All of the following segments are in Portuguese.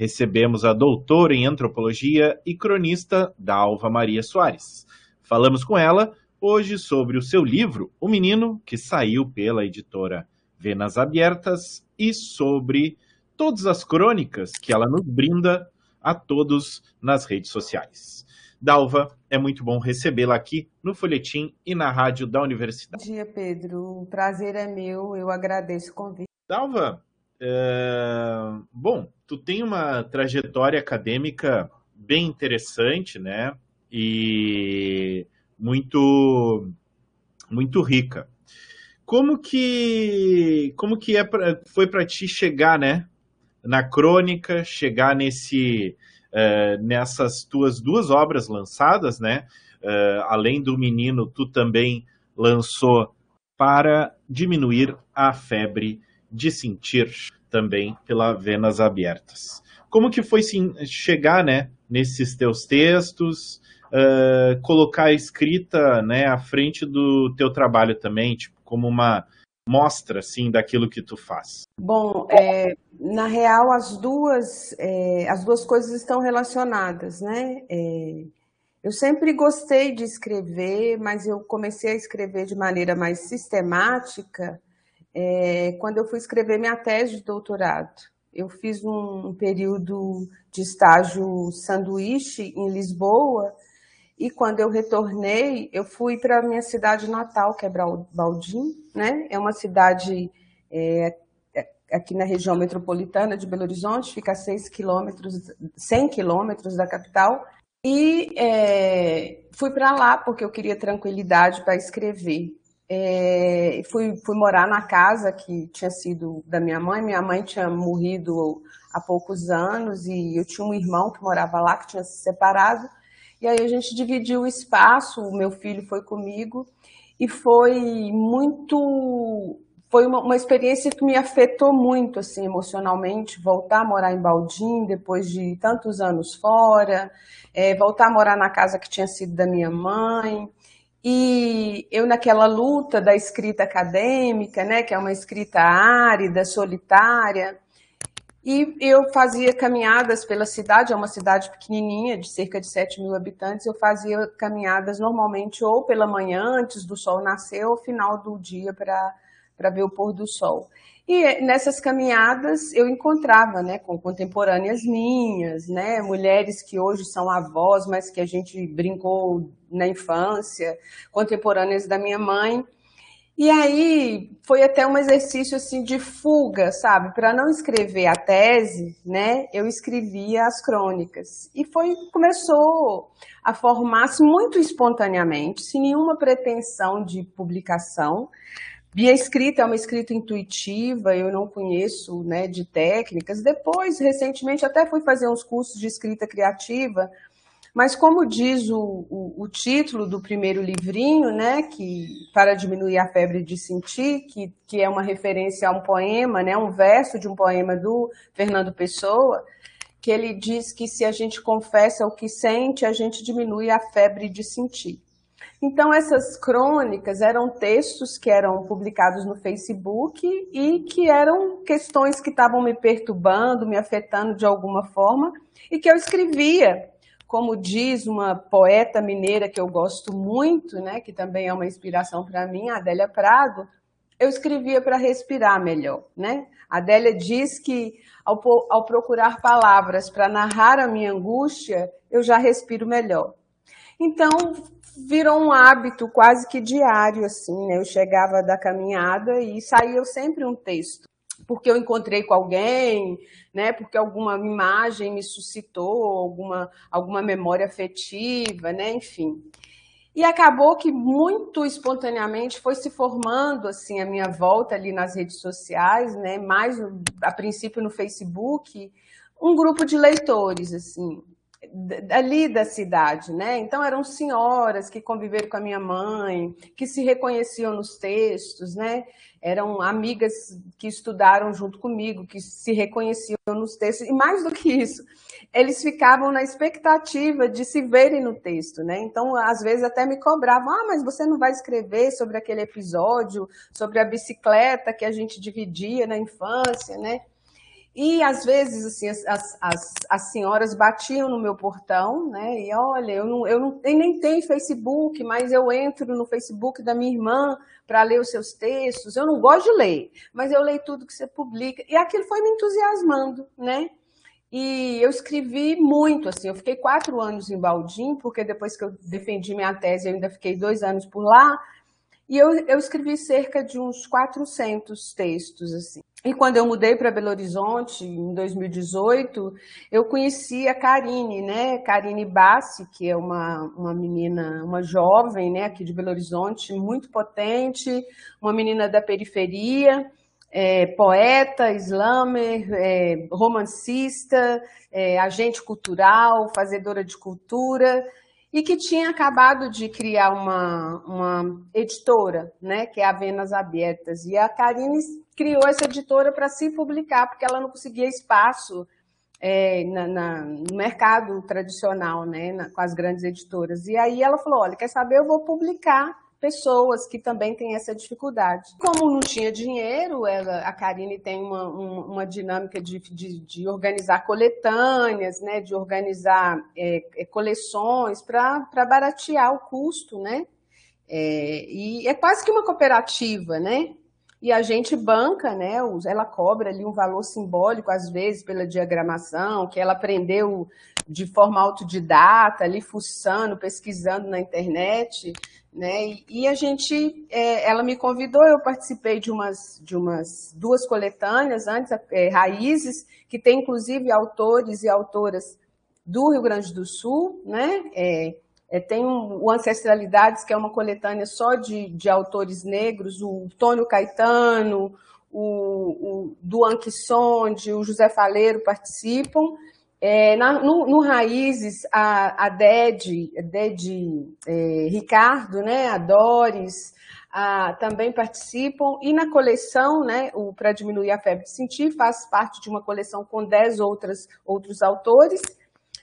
recebemos a doutora em antropologia e cronista Dalva Maria Soares. Falamos com ela hoje sobre o seu livro, O Menino, que saiu pela editora Venas Abertas, e sobre todas as crônicas que ela nos brinda a todos nas redes sociais. Dalva, é muito bom recebê-la aqui no Folhetim e na rádio da Universidade. Bom dia, Pedro. O prazer é meu, eu agradeço o convite. Dalva, é... bom, tu tem uma trajetória acadêmica bem interessante, né? E muito muito rica. Como que como que é pra, foi para ti chegar, né? Na crônica, chegar nesse uh, nessas tuas duas obras lançadas, né? Uh, além do menino, tu também lançou para diminuir a febre de sentir também pela Venas Abertas. Como que foi sim, chegar, né, nesses teus textos, uh, colocar a escrita, né, à frente do teu trabalho também, tipo, como uma mostra, assim, daquilo que tu faz? Bom, é, na real, as duas, é, as duas coisas estão relacionadas, né? É, eu sempre gostei de escrever, mas eu comecei a escrever de maneira mais sistemática é, quando eu fui escrever minha tese de doutorado. Eu fiz um período de estágio sanduíche em Lisboa e quando eu retornei, eu fui para minha cidade natal, que é Baldim, né? É uma cidade é, é, aqui na região metropolitana de Belo Horizonte, fica a 6 quilômetros, 100 quilômetros da capital. E é, fui para lá porque eu queria tranquilidade para escrever. É, fui, fui morar na casa que tinha sido da minha mãe. Minha mãe tinha morrido há poucos anos e eu tinha um irmão que morava lá, que tinha se separado. E aí a gente dividiu o espaço, o meu filho foi comigo e foi muito foi uma, uma, experiência que me afetou muito assim emocionalmente voltar a morar em Baldim depois de tantos anos fora é, voltar a morar na casa que tinha sido da minha mãe e eu, naquela luta da escrita acadêmica, né, que é uma escrita árida, solitária, e eu fazia caminhadas pela cidade, é uma cidade pequenininha, de cerca de 7 mil habitantes. Eu fazia caminhadas normalmente ou pela manhã, antes do sol nascer, ou final do dia para ver o pôr do sol. E nessas caminhadas eu encontrava, né, com contemporâneas minhas, né, mulheres que hoje são avós, mas que a gente brincou na infância, contemporâneas da minha mãe. E aí foi até um exercício assim de fuga, sabe? Para não escrever a tese, né? Eu escrevia as crônicas. E foi começou a formar-se muito espontaneamente, sem nenhuma pretensão de publicação. E a escrita é uma escrita intuitiva, eu não conheço né, de técnicas. Depois, recentemente, até fui fazer uns cursos de escrita criativa, mas como diz o, o, o, título do primeiro livrinho, né, que para diminuir a febre de sentir, que, que é uma referência a um poema, né, um verso de um poema do Fernando Pessoa, que ele diz que se a gente confessa o que sente, a gente diminui a febre de sentir. Então, essas crônicas eram textos que eram publicados no Facebook e que eram questões que estavam me perturbando, me afetando de alguma forma, e que eu escrevia. Como diz uma poeta mineira que eu gosto muito, né, que também é uma inspiração para mim, Adélia Prado, eu escrevia para respirar melhor. Né? Adélia diz que ao, ao procurar palavras para narrar a minha angústia, eu já respiro melhor. Então, virou um hábito quase que diário, assim, né? Eu chegava da caminhada e saía sempre um texto. Porque eu encontrei com alguém, né? Porque alguma imagem me suscitou, alguma, alguma memória afetiva, né? Enfim. E acabou que muito espontaneamente foi se formando assim a minha volta ali nas redes sociais, né? Mais a princípio no Facebook, um grupo de leitores, assim, ali da cidade, né? Então eram senhoras que conviveram com a minha mãe, que se reconheciam nos textos, né? Eram amigas que estudaram junto comigo, que se reconheciam nos textos, e mais do que isso, eles ficavam na expectativa de se verem no texto, né? Então, às vezes até me cobravam: "Ah, mas você não vai escrever sobre aquele episódio, sobre a bicicleta que a gente dividia na infância, né?" E às vezes assim as, as, as senhoras batiam no meu portão, né? E olha, eu não, eu não eu nem tenho Facebook, mas eu entro no Facebook da minha irmã para ler os seus textos. Eu não gosto de ler, mas eu leio tudo que você publica. E aquilo foi me entusiasmando, né? E eu escrevi muito, assim, eu fiquei quatro anos em Baldim, porque depois que eu defendi minha tese, eu ainda fiquei dois anos por lá, e eu, eu escrevi cerca de uns 400 textos, assim. E quando eu mudei para Belo Horizonte, em 2018, eu conheci a Karine, né? Karine Bassi, que é uma, uma menina, uma jovem, né, aqui de Belo Horizonte, muito potente, uma menina da periferia, é, poeta, slammer, é, romancista, é, agente cultural, fazedora de cultura, e que tinha acabado de criar uma, uma editora, né, que é a Venas Abertas. E a Karine criou essa editora para se publicar, porque ela não conseguia espaço é, na, na, no mercado tradicional, né, na, com as grandes editoras. E aí ela falou: olha, quer saber? Eu vou publicar pessoas que também têm essa dificuldade. Como não tinha dinheiro, ela, a Karine tem uma, uma, uma dinâmica de, de, de, organizar coletâneas, né, de organizar é, é coleções para baratear o custo, né? É, e é quase que uma cooperativa, né? E a gente banca, né? Ela cobra ali um valor simbólico, às vezes, pela diagramação, que ela aprendeu de forma autodidata, ali fuçando, pesquisando na internet né? E a gente, é, ela me convidou, eu participei de umas, de umas duas coletâneas antes, é, Raízes, que tem inclusive autores e autoras do Rio Grande do Sul, né? É, é, tem um, o Ancestralidades, que é uma coletânea só de, de autores negros, o Tônio Caetano, o, o Duan Quissonde, o José Faleiro participam, é, na, no, no, Raízes, a, a Ded, Ded é, Ricardo, né, a Doris, a, também participam. E na coleção, né, o Para Diminuir a Febre de Sentir, faz parte de uma coleção com dez outras, outros autores.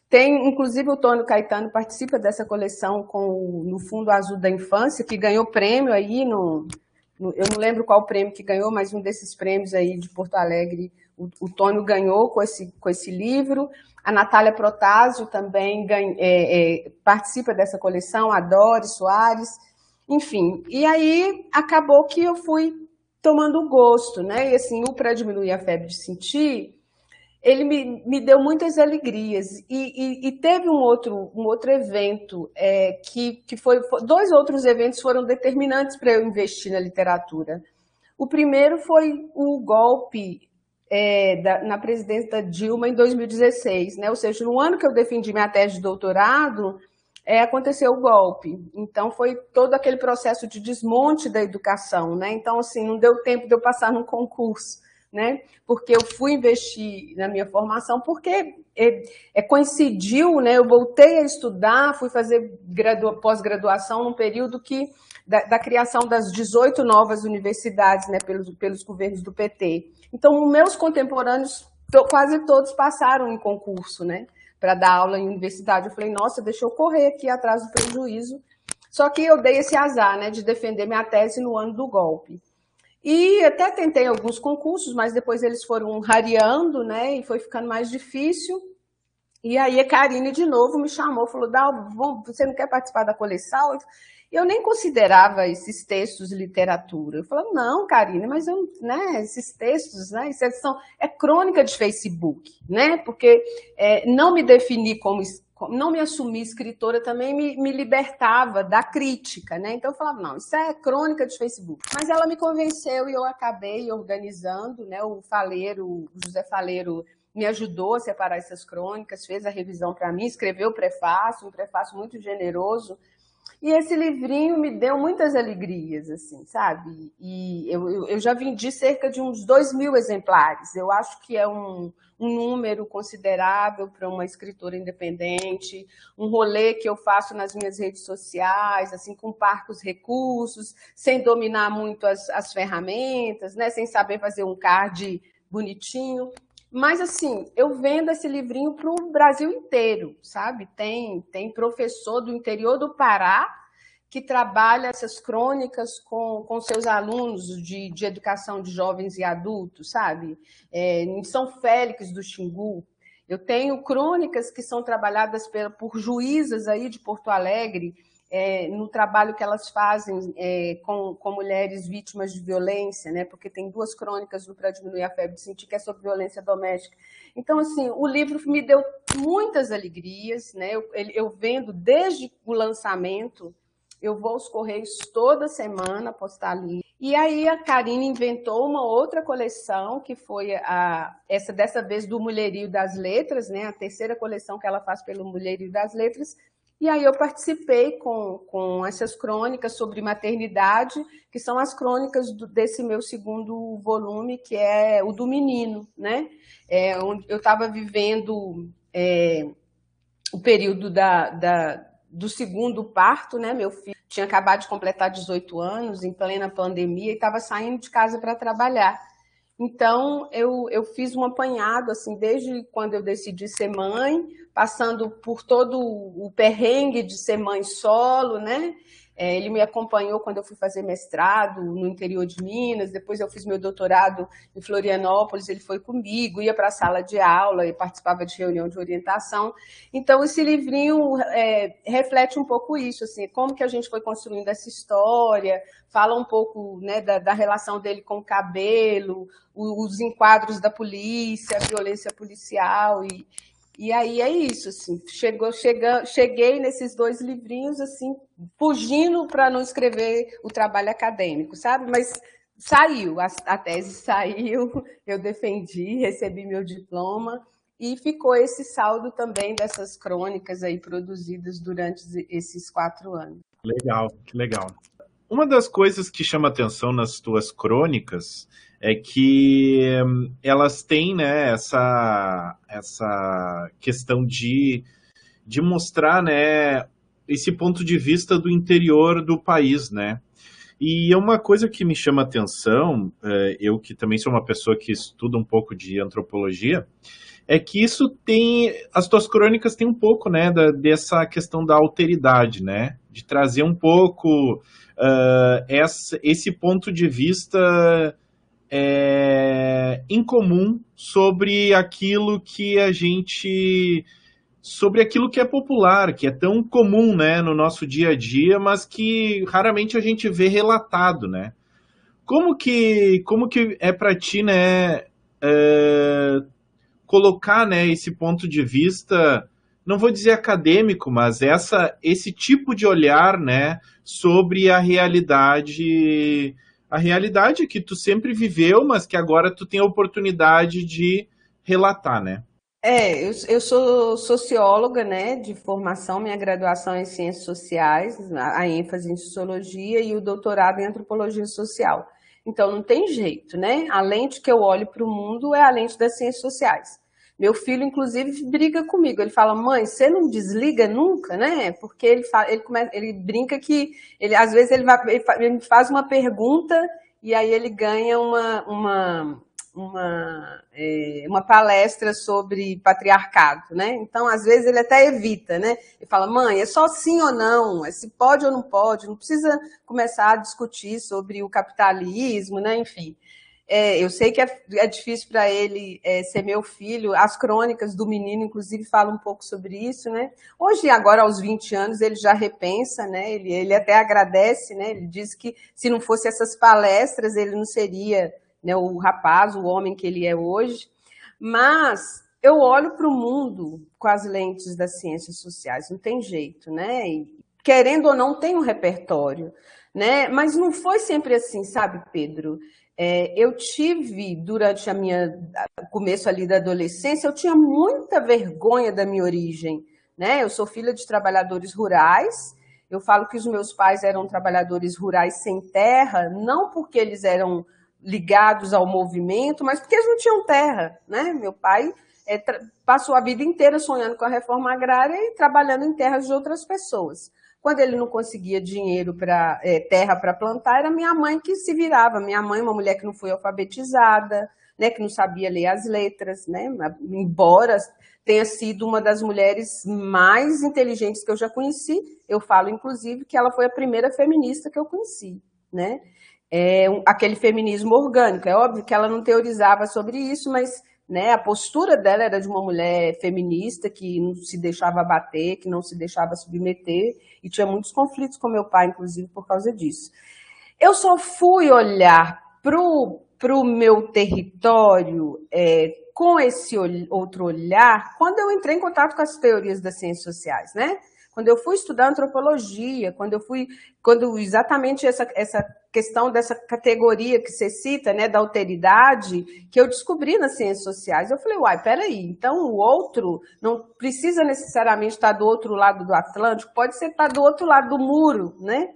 Tem, inclusive, o Tônio Caetano participa dessa coleção com no Fundo Azul da Infância, que ganhou prêmio aí no, no, Eu não lembro qual prêmio que ganhou, mas um desses prêmios aí de Porto Alegre, o, Tônio ganhou com esse, com esse livro. A Natália Protásio também ganha, é, é, participa dessa coleção, a Doris Soares, enfim. E aí acabou que eu fui tomando gosto, né? E assim, o para diminuir a febre de sentir, ele me, me deu muitas alegrias. E, e, e teve um outro, um outro evento é, que, que foi. Dois outros eventos foram determinantes para eu investir na literatura. O primeiro foi o golpe é, da, na presidência da Dilma em 2016, né? Ou seja, no ano que eu defendi minha tese de doutorado, é, aconteceu o golpe. Então, foi todo aquele processo de desmonte da educação, né? Então, assim, não deu tempo de eu passar num concurso, né? Porque eu fui investir na minha formação, porque é, é coincidiu, né? Eu voltei a estudar, fui fazer pós-graduação num período que da, da, criação das 18 novas universidades, né? Pelos, pelos governos do PT. Então, meus contemporâneos, quase todos passaram em concurso, né? Para dar aula em universidade. Eu falei, nossa, deixa eu correr aqui atrás do prejuízo. Só que eu dei esse azar, né? De defender minha tese no ano do golpe. E até tentei alguns concursos, mas depois eles foram rareando, né? E foi ficando mais difícil. E aí a Karine de novo me chamou, falou: Dal, você não quer participar da coleção? Eu nem considerava esses textos literatura. Eu falava, não, Karine, mas eu, né, esses textos, né, isso é são, é crônica de Facebook, né? Porque é, não me definir como não me assumir escritora também me, me, libertava da crítica, né? Então eu falava, não, isso é crônica de Facebook. Mas ela me convenceu e eu acabei organizando, né? O Faleiro, o José Faleiro me ajudou a separar essas crônicas, fez a revisão para mim, escreveu o prefácio, um prefácio muito generoso, E esse livrinho me deu muitas alegrias, assim, sabe? E eu, eu já vendi cerca de uns dois mil exemplares. Eu acho que é um, um número considerável para uma escritora independente, um rolê que eu faço nas minhas redes sociais, assim, com parcos recursos, sem dominar muito as, as ferramentas, né? sem saber fazer um card bonitinho. Mas, assim, eu vendo esse livrinho para o Brasil inteiro, sabe? Tem, tem professor do interior do Pará que trabalha essas crônicas com, com seus alunos de, de educação de jovens e adultos, sabe? É, em São Félix do Xingu. Eu tenho crônicas que são trabalhadas por, por juízas aí de Porto Alegre, é, no trabalho que elas fazem é, com, com, mulheres vítimas de violência, né? Porque tem duas crônicas do Para Diminuir a Febre de Sentir, que é sobre violência doméstica. Então, assim, o livro me deu muitas alegrias, né? Eu, eu vendo desde o lançamento, eu vou aos Correios toda semana postar ali. E aí a Karine inventou uma outra coleção, que foi a, essa dessa vez do Mulherio das Letras, né? A terceira coleção que ela faz pelo Mulherio das Letras, e aí eu participei com, com essas crônicas sobre maternidade, que são as crônicas do, desse meu segundo volume, que é o do menino, né? É, onde eu estava vivendo é, o período da, da, do segundo parto, né? Meu filho tinha acabado de completar 18 anos, em plena pandemia, e estava saindo de casa para trabalhar. Então, eu, eu fiz um apanhado, assim, desde quando eu decidi ser mãe, passando por todo o perrengue de ser mãe solo, né? É, ele me acompanhou quando eu fui fazer mestrado no interior de Minas, depois eu fiz meu doutorado em Florianópolis, ele foi comigo, ia para a sala de aula e participava de reunião de orientação. Então, esse livrinho é, reflete um pouco isso, assim, como que a gente foi construindo essa história, fala um pouco né, da, da relação dele com o cabelo, os enquadros da polícia, a violência policial e, e aí é isso, assim, chegou, chega, cheguei nesses dois livrinhos, assim, fugindo para não escrever o trabalho acadêmico, sabe? Mas saiu, a, a tese saiu, eu defendi, recebi meu diploma, e ficou esse saldo também dessas crônicas aí produzidas durante esses quatro anos. Legal, que legal. Uma das coisas que chama atenção nas tuas crônicas é que hum, elas têm né, essa, essa questão de, de mostrar né, esse ponto de vista do interior do país, né? E é uma coisa que me chama atenção, é, eu que também sou uma pessoa que estuda um pouco de antropologia, é que isso tem, as tuas crônicas têm um pouco, né, da, dessa questão da alteridade, né, de trazer um pouco uh, essa, esse ponto de vista é, incomum sobre aquilo que a gente sobre aquilo que é popular, que é tão comum, né, no nosso dia a dia, mas que raramente a gente vê relatado, né? Como que como que é para ti, né, é, colocar, né, esse ponto de vista, não vou dizer acadêmico, mas essa esse tipo de olhar, né, sobre a realidade a realidade que tu sempre viveu, mas que agora tu tem a oportunidade de relatar, né? É, eu, eu sou socióloga, né, de formação, minha graduação é em ciências sociais, a ênfase em sociologia e o doutorado em antropologia social. Então não tem jeito, né? A lente que eu olho para o mundo é a lente das ciências sociais. Meu filho, inclusive, briga comigo. Ele fala, mãe, você não desliga nunca, né? Porque ele, fala, ele, começa, ele brinca que, ele, às vezes, ele, vai, ele faz uma pergunta e aí ele ganha uma, uma, uma, é, uma palestra sobre patriarcado, né? Então, às vezes, ele até evita, né? Ele fala, mãe, é só sim ou não, é se pode ou não pode, não precisa começar a discutir sobre o capitalismo, né? Enfim. É, eu sei que é, é difícil para ele é, ser meu filho. As crônicas do menino, inclusive, falam um pouco sobre isso, né? Hoje, agora, aos 20 anos, ele já repensa, né? Ele, ele até agradece, né? Ele diz que se não fosse essas palestras, ele não seria né, o rapaz, o homem que ele é hoje. Mas eu olho para o mundo com as lentes das ciências sociais, não tem jeito, né? E, querendo ou não, tem um repertório, né? Mas não foi sempre assim, sabe, Pedro? É, eu tive, durante a minha começo ali da adolescência, eu tinha muita vergonha da minha origem. Né? Eu sou filha de trabalhadores rurais Eu falo que os meus pais eram trabalhadores rurais sem terra, não porque eles eram ligados ao movimento, mas porque eles não tinham terra, né? Meu pai é, passou a vida inteira sonhando com a reforma agrária e trabalhando em terras de outras pessoas. Quando ele não conseguia dinheiro para é, terra para plantar, era minha mãe que se virava. Minha mãe, uma mulher que não foi alfabetizada, né, que não sabia ler as letras, né, embora tenha sido uma das mulheres mais inteligentes que eu já conheci. Eu falo, inclusive, que ela foi a primeira feminista que eu conheci, né? É um, aquele feminismo orgânico. É óbvio que ela não teorizava sobre isso, mas né, a postura dela era de uma mulher feminista que não se deixava bater, que não se deixava submeter, e tinha muitos conflitos com meu pai, inclusive, por causa disso. Eu só fui olhar para o meu território é, com esse outro olhar quando eu entrei em contato com as teorias das ciências sociais, né? Quando eu fui estudar antropologia, quando eu fui, quando exatamente essa, essa questão dessa categoria que você cita, né, da alteridade, que eu descobri nas ciências sociais, eu falei, uai, peraí, então o outro não precisa necessariamente estar do outro lado do Atlântico, pode ser estar do outro lado do muro, né?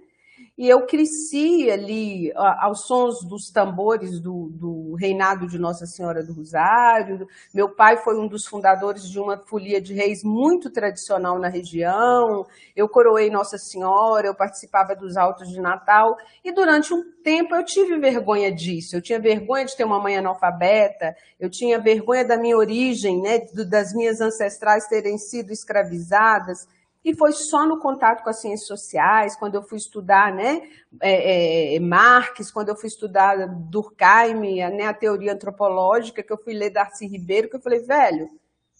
E eu cresci ali aos sons dos tambores do, do, reinado de Nossa Senhora do Rosário. Meu pai foi um dos fundadores de uma folia de reis muito tradicional na região. Eu coroei Nossa Senhora, eu participava dos altos de Natal. E durante um tempo eu tive vergonha disso. Eu tinha vergonha de ter uma mãe analfabeta, eu tinha vergonha da minha origem, né, das minhas ancestrais terem sido escravizadas. E foi só no contato com as ciências sociais, quando eu fui estudar né, é, é, Marx, quando eu fui estudar Durkheim, né, a teoria antropológica, que eu fui ler Darcy Ribeiro, que eu falei, velho,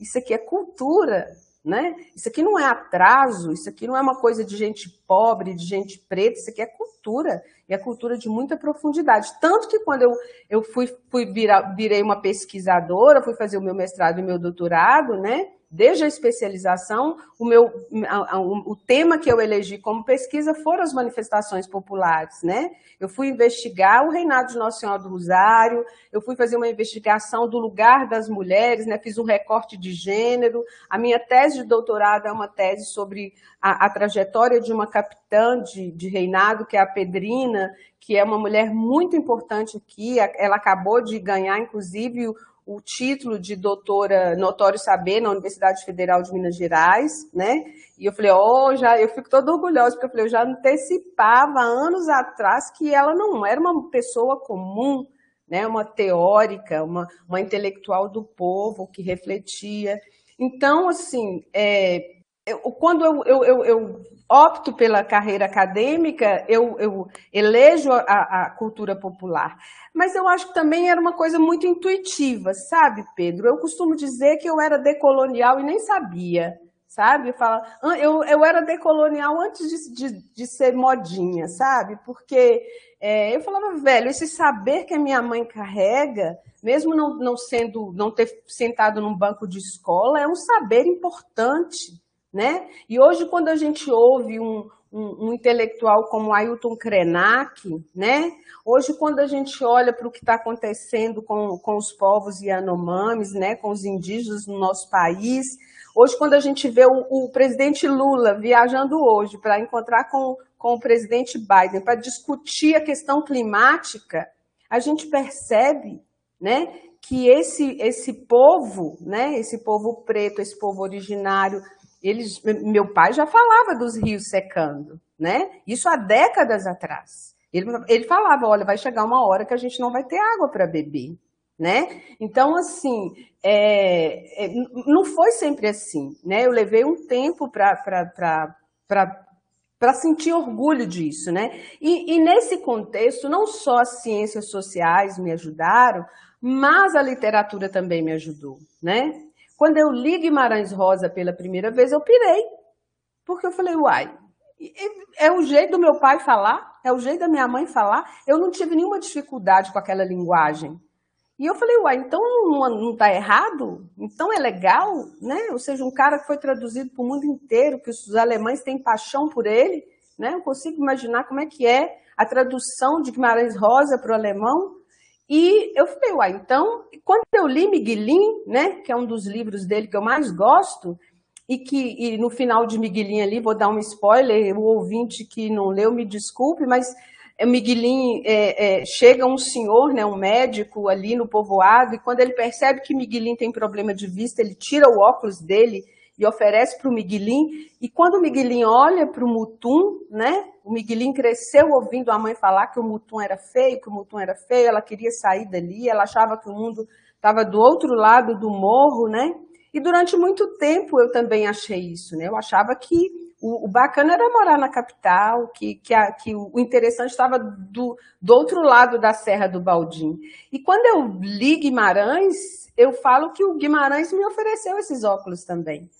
isso aqui é cultura, né? Isso aqui não é atraso, isso aqui não é uma coisa de gente pobre, de gente preta, isso aqui é cultura, e é cultura de muita profundidade. Tanto que quando eu, eu fui, fui virar, virei uma pesquisadora, fui fazer o meu mestrado e meu doutorado, né? Desde a especialização, o, meu, o tema que eu elegi como pesquisa foram as manifestações populares, né? Eu fui investigar o reinado de Nossa Senhora do Rosário, eu fui fazer uma investigação do lugar das mulheres, né? Fiz um recorte de gênero. A minha tese de doutorado é uma tese sobre a, a trajetória de uma capitã de, de reinado, que é a Pedrina, que é uma mulher muito importante aqui. Ela acabou de ganhar, inclusive, o título de doutora Notório Saber na Universidade Federal de Minas Gerais, né? E eu falei, oh, já, eu fico toda orgulhosa, porque eu falei, eu já antecipava anos atrás que ela não era uma pessoa comum, né? Uma teórica, uma, uma intelectual do povo que refletia. Então, assim, é, eu, quando eu, eu, eu, opto pela carreira acadêmica, eu, eu elejo a, a, cultura popular. Mas eu acho que também era uma coisa muito intuitiva, sabe, Pedro? Eu costumo dizer que eu era decolonial e nem sabia, sabe? Fala, eu, eu era decolonial antes de, de, de ser modinha, sabe? Porque é, eu falava, velho, esse saber que a minha mãe carrega, mesmo não, não sendo, não ter sentado num banco de escola, é um saber importante né? E hoje, quando a gente ouve um, um, um intelectual como Ailton Krenak, né? hoje, quando a gente olha para o que está acontecendo com, com os povos Yanomamis, né? com os indígenas no nosso país, hoje, quando a gente vê o, o presidente Lula viajando hoje para encontrar com, com o presidente Biden para discutir a questão climática, a gente percebe né, que esse, esse povo, né, esse povo preto, esse povo originário, eles, meu pai já falava dos rios secando, né? Isso há décadas atrás. Ele, ele falava, olha, vai chegar uma hora que a gente não vai ter água para beber, né? Então, assim, é, é, não foi sempre assim, né? Eu levei um tempo para sentir orgulho disso, né? E, e nesse contexto, não só as ciências sociais me ajudaram, mas a literatura também me ajudou, né? Quando eu li Guimarães Rosa pela primeira vez, eu pirei. Porque eu falei, uai, é o jeito do meu pai falar, é o jeito da minha mãe falar. Eu não tive nenhuma dificuldade com aquela linguagem. E eu falei, uai, então não está errado? Então é legal, né? Ou seja, um cara que foi traduzido para o mundo inteiro, que os alemães têm paixão por ele, né? Eu consigo imaginar como é que é a tradução de Guimarães Rosa para o alemão. E eu falei, uai, então, quando eu li Miguelin, né, que é um dos livros dele que eu mais gosto, e que e no final de Miguelinho ali, vou dar um spoiler, o ouvinte que não leu me desculpe, mas é, Miguelinho é, é, chega um senhor, né, um médico ali no povoado, e quando ele percebe que Miguelinho tem problema de vista, ele tira o óculos dele e oferece para o Miguelinho. E quando o Miguelinho olha para o Mutum, né, o Miguelinho cresceu ouvindo a mãe falar que o Mutum era feio, que o Mutum era feio, ela queria sair dali, ela achava que o mundo estava do outro lado do morro, né? E durante muito tempo eu também achei isso, né? Eu achava que o, o bacana era morar na capital, que, que, a, que o interessante estava do, do outro lado da Serra do Baldim. E quando eu li Guimarães, eu falo que o Guimarães me ofereceu esses óculos também.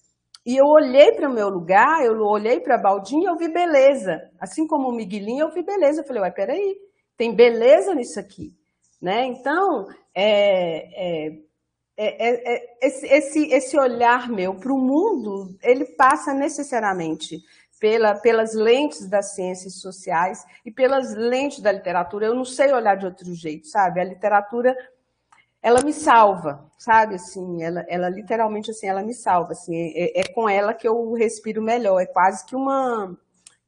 E eu olhei para o meu lugar, eu olhei para Baldim e eu vi beleza. Assim como o Miguelinho, eu vi beleza. Eu falei, ué, peraí, tem beleza nisso aqui. Né? Então, é, é é, é, é, esse, esse, esse olhar meu para o mundo, ele passa necessariamente pela, pelas lentes das ciências sociais e pelas lentes da literatura. Eu não sei olhar de outro jeito, sabe? A literatura, ela me salva, sabe? Assim, ela, ela literalmente assim, ela me salva. Assim, é, é com ela que eu respiro melhor. É quase que uma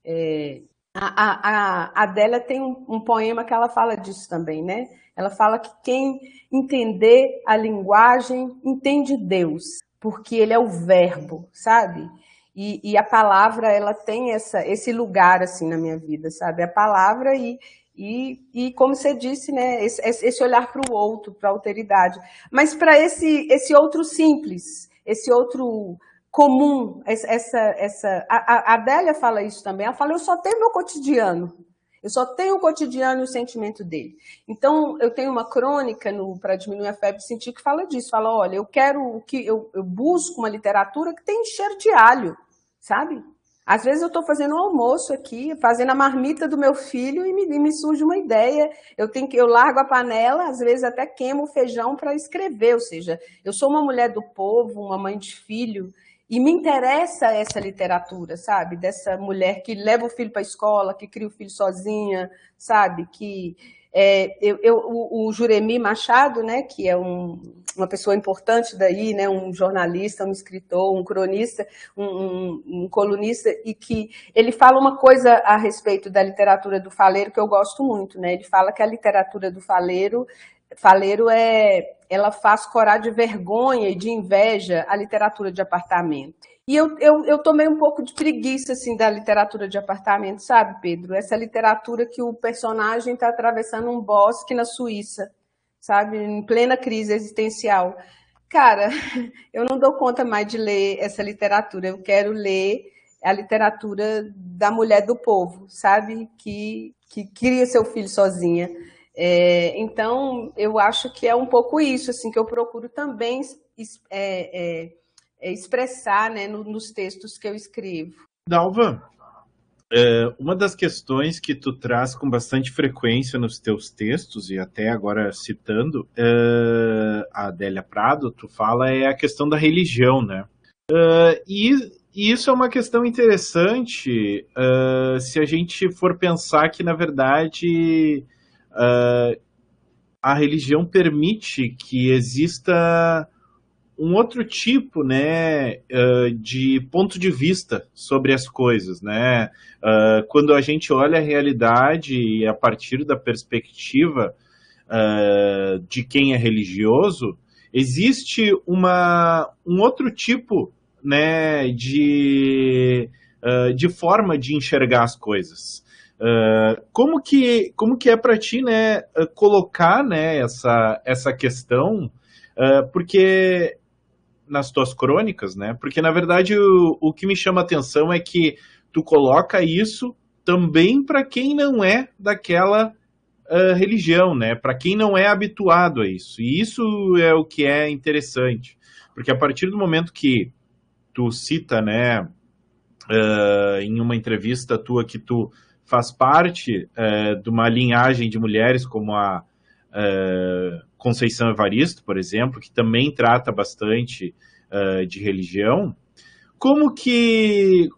é, a, a, a Adélia tem um, um, poema que ela fala disso também, né? Ela fala que quem entender a linguagem entende Deus, porque ele é o verbo, sabe? E, e a palavra, ela tem essa, esse lugar, assim, na minha vida, sabe? A palavra e, e, e como você disse, né? Esse, esse olhar para o outro, para a alteridade. Mas para esse, esse outro simples, esse outro comum, essa, essa, a, a Adélia fala isso também, ela fala, eu só tenho meu cotidiano, eu só tenho o cotidiano e o sentimento dele. Então, eu tenho uma crônica para diminuir a febre sentir que fala disso, fala, olha, eu quero que eu, eu busco uma literatura que tem cheiro de alho, sabe? Às vezes eu estou fazendo um almoço aqui, fazendo a marmita do meu filho e me, me, surge uma ideia. Eu tenho que eu largo a panela, às vezes até queimo o feijão para escrever. Ou seja, eu sou uma mulher do povo, uma mãe de filho, e me interessa essa literatura, sabe? Dessa mulher que leva o filho para a escola, que cria o filho sozinha, sabe? Que é, eu, eu, o, o, Juremi Machado, né, que é um, uma pessoa importante daí, né, um jornalista, um escritor, um cronista, um, um, um, colunista, e que ele fala uma coisa a respeito da literatura do faleiro que eu gosto muito. Né? Ele fala que a literatura do faleiro Faleiro é, ela faz corar de vergonha e de inveja a literatura de apartamento. E eu, eu, eu tomei um pouco de preguiça assim da literatura de apartamento, sabe, Pedro? Essa literatura que o personagem está atravessando um bosque na Suíça, sabe, em plena crise existencial. Cara, eu não dou conta mais de ler essa literatura. Eu quero ler a literatura da mulher do povo, sabe, que que cria seu filho sozinha. É, então, eu acho que é um pouco isso, assim, que eu procuro também é, é, é, expressar né, no, nos textos que eu escrevo. Dalva, é, uma das questões que tu traz com bastante frequência nos teus textos, e até agora citando é, a Adélia Prado, tu fala é a questão da religião, né? e, e isso é uma questão interessante se a gente for pensar que, na verdade, uh, a religião permite que exista um outro tipo né, uh, de ponto de vista sobre as coisas. Né? Uh, quando a gente olha a realidade a partir da perspectiva de quem é religioso, existe uma, um outro tipo né, de, de forma de enxergar as coisas. Uh, como que como que é para ti, né, colocar, né, essa essa questão, uh, porque nas tuas crônicas, né? Porque na verdade o, o que me chama atenção é que tu coloca isso também para quem não é daquela uh, religião, né? Para quem não é habituado a isso. E isso é o que é interessante, porque a partir do momento que tu cita, né, em uma entrevista tua que tu faz parte é, de uma linhagem de mulheres como a é, Conceição Evaristo, por exemplo, que também trata bastante é, de religião, como que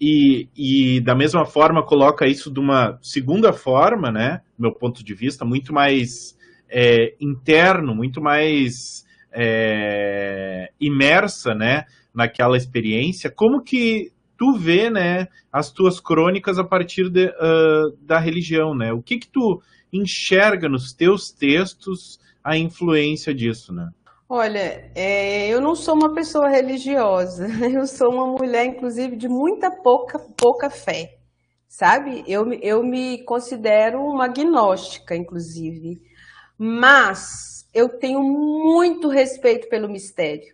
e, e, da mesma forma coloca isso de uma segunda forma, né, meu ponto de vista, muito mais é, interno, muito mais é, imersa, né, naquela experiência. Como que tu vê, né, as tuas crônicas a partir de, uh, da religião, né? O que que tu enxerga nos teus textos a influência disso, né? Olha, é, eu não sou uma pessoa religiosa, eu sou uma mulher, inclusive, de muita pouca, pouca fé, sabe? Eu, eu me considero uma agnóstica, inclusive, mas eu tenho muito respeito pelo mistério,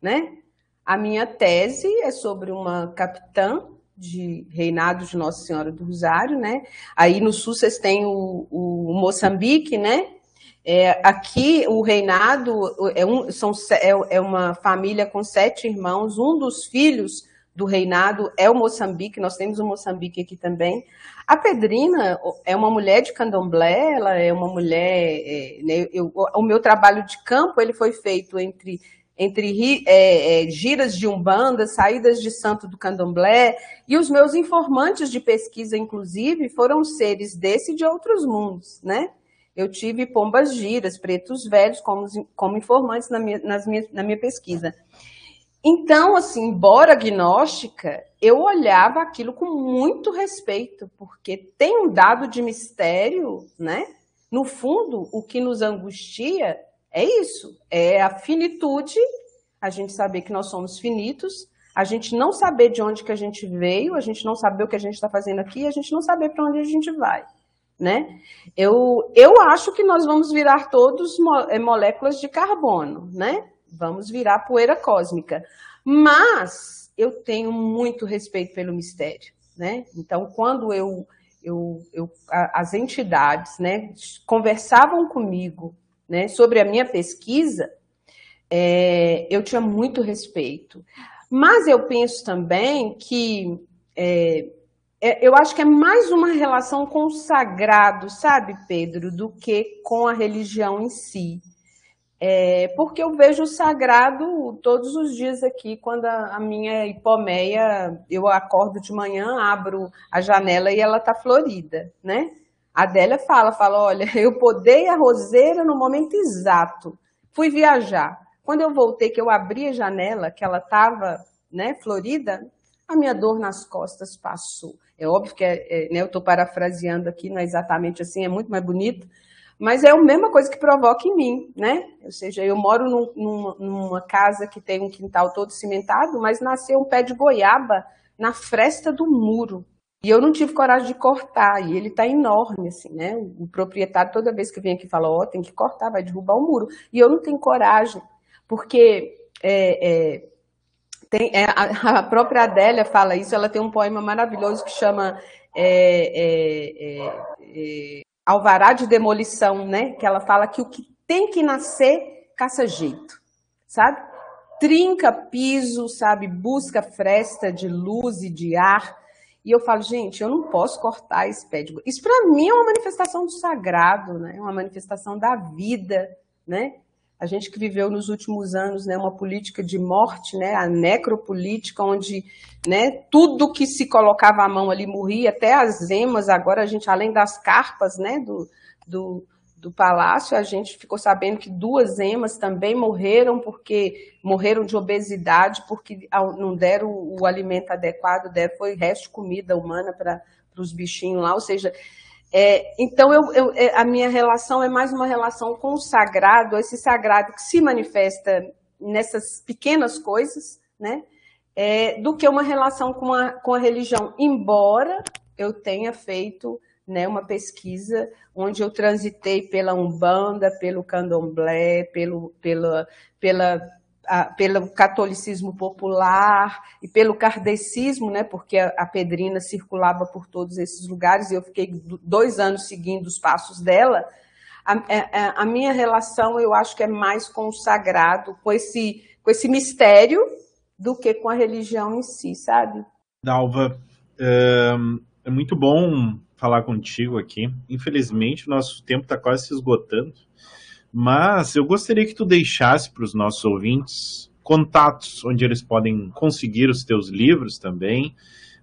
né? A minha tese é sobre uma capitã de reinado de Nossa Senhora do Rosário, né? Aí no sul vocês têm o, o Moçambique, né? É, aqui o reinado é, um, são, é, é, uma família com sete irmãos. Um dos filhos do reinado é o Moçambique. Nós temos o Moçambique aqui também. A Pedrina é uma mulher de candomblé. Ela é uma mulher. É, né, eu, o meu trabalho de campo ele foi feito entre entre é, é, giras de umbanda, saídas de santo do candomblé, e os meus informantes de pesquisa, inclusive, foram seres desse e de outros mundos, né? eu tive pombas giras, pretos velhos, como, como informantes na minha, nas na minha pesquisa. Então, assim, embora agnóstica, eu olhava aquilo com muito respeito, porque tem um dado de mistério, né? No fundo, o que nos angustia é isso, é a finitude, a gente saber que nós somos finitos, a gente não saber de onde que a gente veio, a gente não saber o que a gente está fazendo aqui, a gente não saber para onde a gente vai né? Eu, eu acho que nós vamos virar todos eh, moléculas de carbono, né? Vamos virar poeira cósmica. Mas eu tenho muito respeito pelo mistério, né? Então, quando eu, eu, eu as entidades, né, conversavam comigo, né, sobre a minha pesquisa, é, eu tinha muito respeito. Mas eu penso também que é, é, eu acho que é mais uma relação com o sagrado, sabe, Pedro, do que com a religião em si. É, porque eu vejo o sagrado todos os dias aqui, quando a, a, minha hipomeia, eu acordo de manhã, abro a janela e ela está florida, né? A Adélia fala, fala, olha, eu podei a roseira no momento exato, fui viajar. Quando eu voltei, que eu abri a janela, que ela estava né, florida, a minha dor nas costas passou. É óbvio que é, é, né, eu estou parafraseando aqui, não é exatamente assim, é muito mais bonito, mas é a mesma coisa que provoca em mim, né? Ou seja, eu moro num, numa, numa, casa que tem um quintal todo cimentado, mas nasceu um pé de goiaba na fresta do muro. E eu não tive coragem de cortar, e ele está enorme, assim, né? O proprietário, toda vez que vem aqui, fala: Ó, oh, tem que cortar, vai derrubar o muro. E eu não tenho coragem, porque é, é, tem, é, a, própria Adélia fala isso, ela tem um poema maravilhoso que chama é, é, é, Alvará de Demolição, né? Que ela fala que o que tem que nascer caça jeito, sabe? Trinca piso, sabe? Busca fresta de luz e de ar. E eu falo, gente, eu não posso cortar esse pé de... Isso para mim é uma manifestação do sagrado, né? Uma manifestação da vida, né? a gente que viveu nos últimos anos né, uma política de morte, né, a necropolítica, onde né, tudo que se colocava à mão ali morria, até as emas, agora a gente, além das carpas né, do, do, do palácio, a gente ficou sabendo que duas emas também morreram porque morreram de obesidade, porque não deram o, o alimento adequado, deram, foi resto de comida humana para os bichinhos lá, ou seja, é, então, eu, eu, é, a minha relação é mais uma relação com o sagrado, esse sagrado que se manifesta nessas pequenas coisas, né? É, do que uma relação com a, com a religião. Embora eu tenha feito né, uma pesquisa onde eu transitei pela Umbanda, pelo Candomblé, pelo, pela, pela a, pelo catolicismo popular e pelo kardecismo, né, porque a, a, Pedrina circulava por todos esses lugares e eu fiquei dois anos seguindo os passos dela. A, é, é, a, minha relação, eu acho que é mais com o sagrado, com esse, com esse mistério, do que com a religião em si, sabe? Dalva, é, é muito bom falar contigo aqui. Infelizmente, o nosso tempo está quase se esgotando. Mas eu gostaria que tu deixasse para os nossos ouvintes contatos onde eles podem conseguir os teus livros também.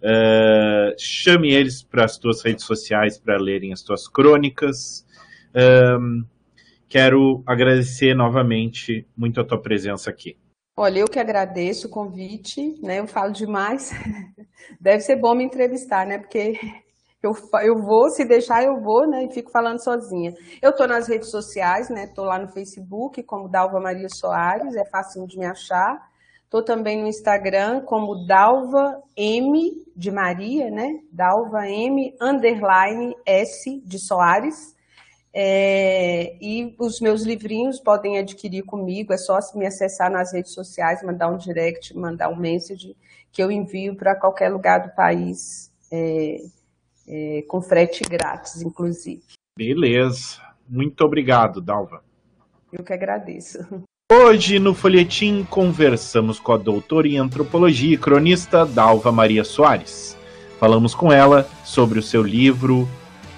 Uh, chame eles para as tuas redes sociais para lerem as tuas crônicas. Uh, quero agradecer novamente muito a tua presença aqui. Olha, eu que agradeço o convite, né? Eu falo demais. Deve ser bom me entrevistar, né? Porque eu, eu vou, se deixar, eu vou, né? E fico falando sozinha. Eu estou nas redes sociais, né? Estou lá no Facebook como Dalva Maria Soares, é fácil de me achar. Estou também no Instagram como Dalva M de Maria, né? Dalva M underline S de Soares. É, e os meus livrinhos podem adquirir comigo, é só me acessar nas redes sociais, mandar um direct, mandar um message que eu envio para qualquer lugar do país, é, é, com frete grátis, inclusive. Beleza. Muito obrigado, Dalva. Eu que agradeço. Hoje, no Folhetim, conversamos com a doutora em antropologia e cronista Dalva Maria Soares. Falamos com ela sobre o seu livro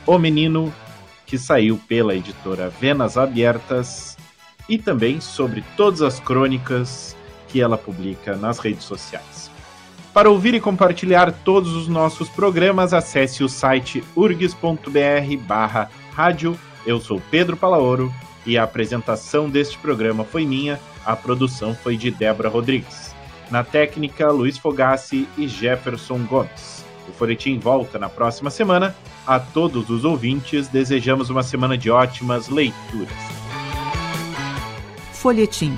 O Menino que saiu pela editora Venas Abertas, e também sobre todas as crônicas que ela publica nas redes sociais. Para ouvir e compartilhar todos os nossos programas, acesse o site urgs.br barra rádio. Eu sou Pedro Palaoro e a apresentação deste programa foi minha, a produção foi de Débora Rodrigues. Na técnica, Luiz Fogassi e Jefferson Gomes. O Folhetim volta na próxima semana a todos os ouvintes, desejamos uma semana de ótimas leituras. Folhetim,